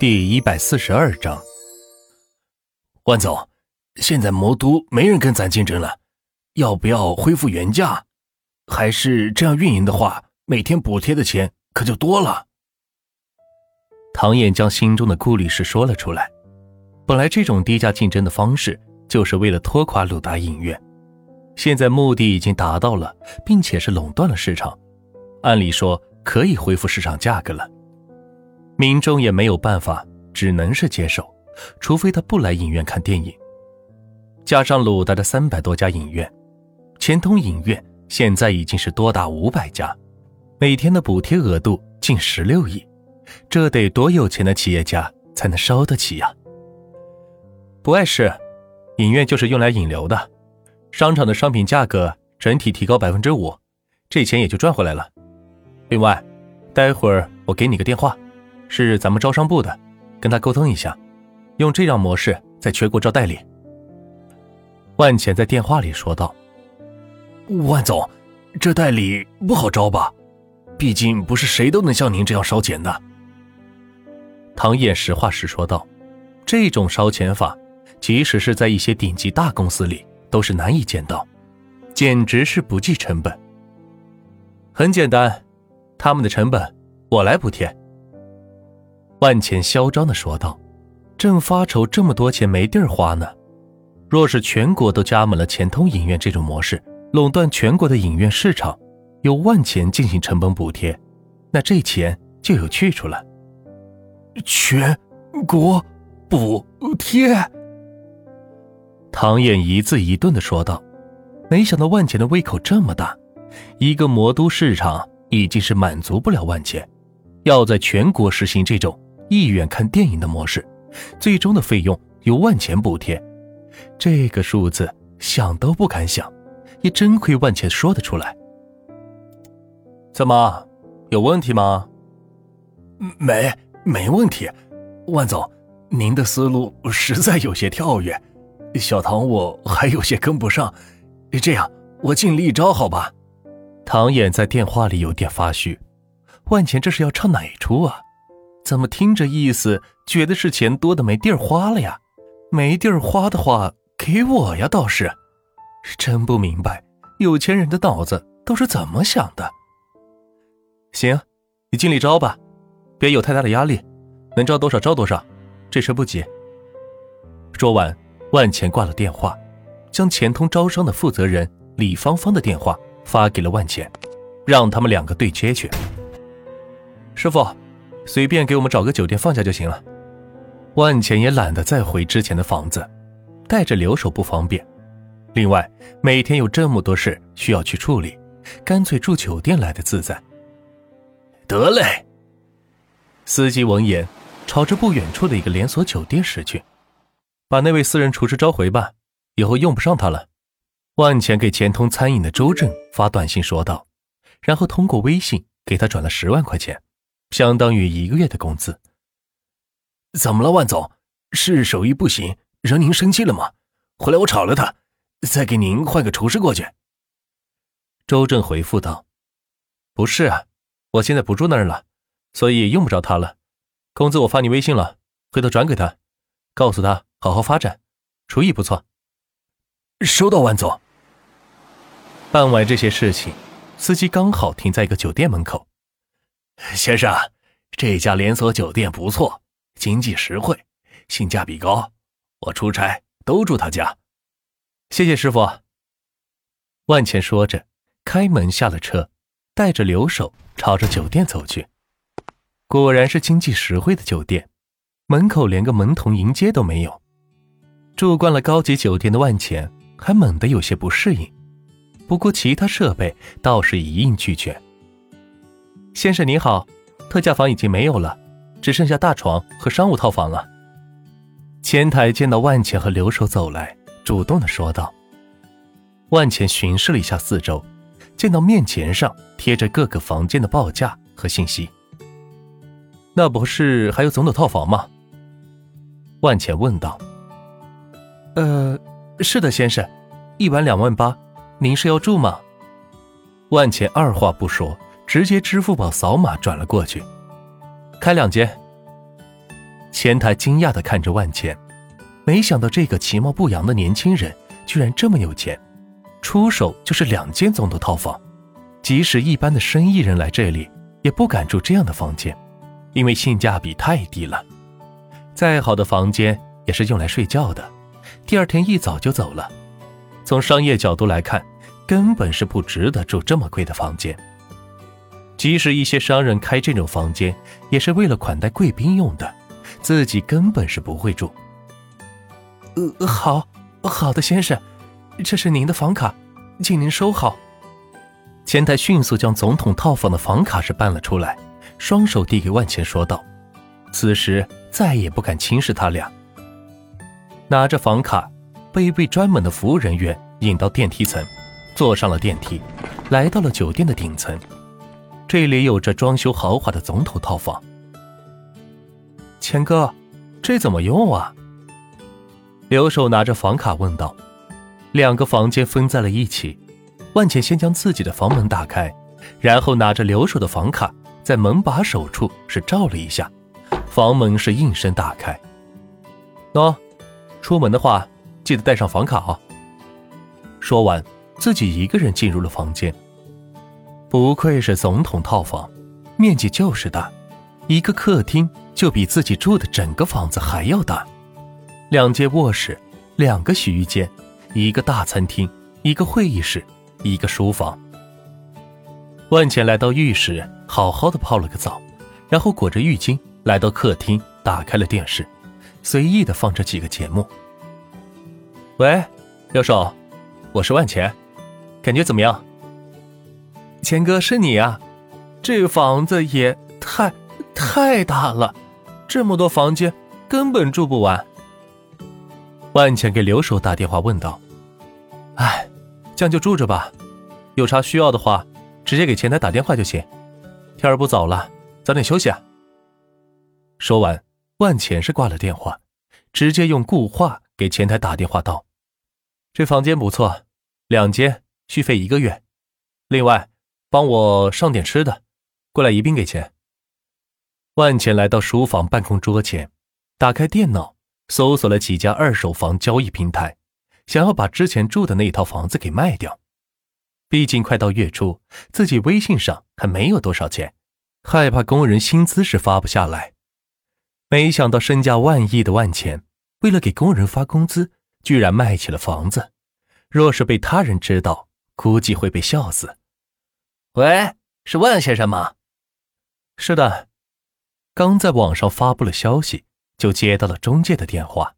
第一百四十二章，万总，现在魔都没人跟咱竞争了，要不要恢复原价？还是这样运营的话，每天补贴的钱可就多了。唐燕将心中的顾虑事说了出来。本来这种低价竞争的方式，就是为了拖垮鲁达影院。现在目的已经达到了，并且是垄断了市场，按理说可以恢复市场价格了。民众也没有办法，只能是接受，除非他不来影院看电影。加上鲁达的三百多家影院，钱通影院现在已经是多达五百家，每天的补贴额度近十六亿，这得多有钱的企业家才能烧得起呀？不碍事，影院就是用来引流的，商场的商品价格整体提高百分之五，这钱也就赚回来了。另外，待会儿我给你个电话。是咱们招商部的，跟他沟通一下，用这样模式在全国招代理。万钱在电话里说道：“万总，这代理不好招吧？毕竟不是谁都能像您这样烧钱的。”唐燕实话实说道：“这种烧钱法，即使是在一些顶级大公司里都是难以见到，简直是不计成本。很简单，他们的成本我来补贴。”万钱嚣张的说道：“正发愁这么多钱没地儿花呢，若是全国都加盟了钱通影院这种模式，垄断全国的影院市场，由万钱进行成本补贴，那这钱就有去处了。全国补贴。”唐燕一字一顿的说道：“没想到万钱的胃口这么大，一个魔都市场已经是满足不了万钱，要在全国实行这种。”意愿看电影的模式，最终的费用由万钱补贴，这个数字想都不敢想，也真亏万钱说得出来。怎么，有问题吗？没，没问题。万总，您的思路实在有些跳跃，小唐我还有些跟不上。这样，我尽力招，好吧？唐燕在电话里有点发虚，万钱这是要唱哪一出啊？怎么听这意思，觉得是钱多的没地儿花了呀？没地儿花的话，给我呀，倒是。真不明白，有钱人的脑子都是怎么想的。行，你尽力招吧，别有太大的压力，能招多少招多少，这事不急。说完，万钱挂了电话，将钱通招商的负责人李芳芳的电话发给了万钱，让他们两个对接去。师傅。随便给我们找个酒店放下就行了。万钱也懒得再回之前的房子，带着留守不方便。另外，每天有这么多事需要去处理，干脆住酒店来的自在。得嘞。司机闻言，朝着不远处的一个连锁酒店驶去。把那位私人厨师召回吧，以后用不上他了。万钱给钱通餐饮的周正发短信说道，然后通过微信给他转了十万块钱。相当于一个月的工资。怎么了，万总？是手艺不行，惹您生气了吗？回来我炒了他，再给您换个厨师过去。周正回复道：“不是啊，我现在不住那儿了，所以用不着他了。工资我发你微信了，回头转给他，告诉他好好发展，厨艺不错。”收到，万总。办完这些事情，司机刚好停在一个酒店门口。先生，这家连锁酒店不错，经济实惠，性价比高。我出差都住他家。谢谢师傅。万钱说着，开门下了车，带着留守朝着酒店走去。果然是经济实惠的酒店，门口连个门童迎接都没有。住惯了高级酒店的万钱还猛地有些不适应，不过其他设备倒是一应俱全。先生您好，特价房已经没有了，只剩下大床和商务套房了。前台见到万钱和刘守走来，主动的说道。万钱巡视了一下四周，见到面前上贴着各个房间的报价和信息。那不是还有总统套房吗？万钱问道。呃，是的，先生，一晚两万八，您是要住吗？万钱二话不说。直接支付宝扫码转了过去，开两间。前台惊讶的看着万钱，没想到这个其貌不扬的年轻人居然这么有钱，出手就是两间总统套房。即使一般的生意人来这里，也不敢住这样的房间，因为性价比太低了。再好的房间也是用来睡觉的，第二天一早就走了。从商业角度来看，根本是不值得住这么贵的房间。即使一些商人开这种房间，也是为了款待贵宾用的，自己根本是不会住。呃，好，好的，先生，这是您的房卡，请您收好。前台迅速将总统套房的房卡是办了出来，双手递给万钱，说道：“此时再也不敢轻视他俩。”拿着房卡，被一位专门的服务人员引到电梯层，坐上了电梯，来到了酒店的顶层。这里有着装修豪华的总统套房。钱哥，这怎么用啊？刘守拿着房卡问道。两个房间分在了一起，万茜先将自己的房门打开，然后拿着刘守的房卡，在门把手处是照了一下，房门是应声打开。喏，出门的话记得带上房卡啊。说完，自己一个人进入了房间。不愧是总统套房，面积就是大，一个客厅就比自己住的整个房子还要大。两间卧室，两个洗浴间，一个大餐厅，一个会议室，一个书房。万茜来到浴室，好好的泡了个澡，然后裹着浴巾来到客厅，打开了电视，随意的放着几个节目。喂，刘守，我是万钱，感觉怎么样？钱哥是你啊，这房子也太太大了，这么多房间根本住不完。万钱给刘守打电话问道：“哎，这样就住着吧，有啥需要的话，直接给前台打电话就行。天儿不早了，早点休息啊。”说完，万钱是挂了电话，直接用固话给前台打电话道：“这房间不错，两间，续费一个月，另外。”帮我上点吃的，过来一并给钱。万钱来到书房办公桌前，打开电脑，搜索了几家二手房交易平台，想要把之前住的那套房子给卖掉。毕竟快到月初，自己微信上还没有多少钱，害怕工人薪资是发不下来。没想到身价万亿的万钱，为了给工人发工资，居然卖起了房子。若是被他人知道，估计会被笑死。喂，是万先生吗？是的，刚在网上发布了消息，就接到了中介的电话。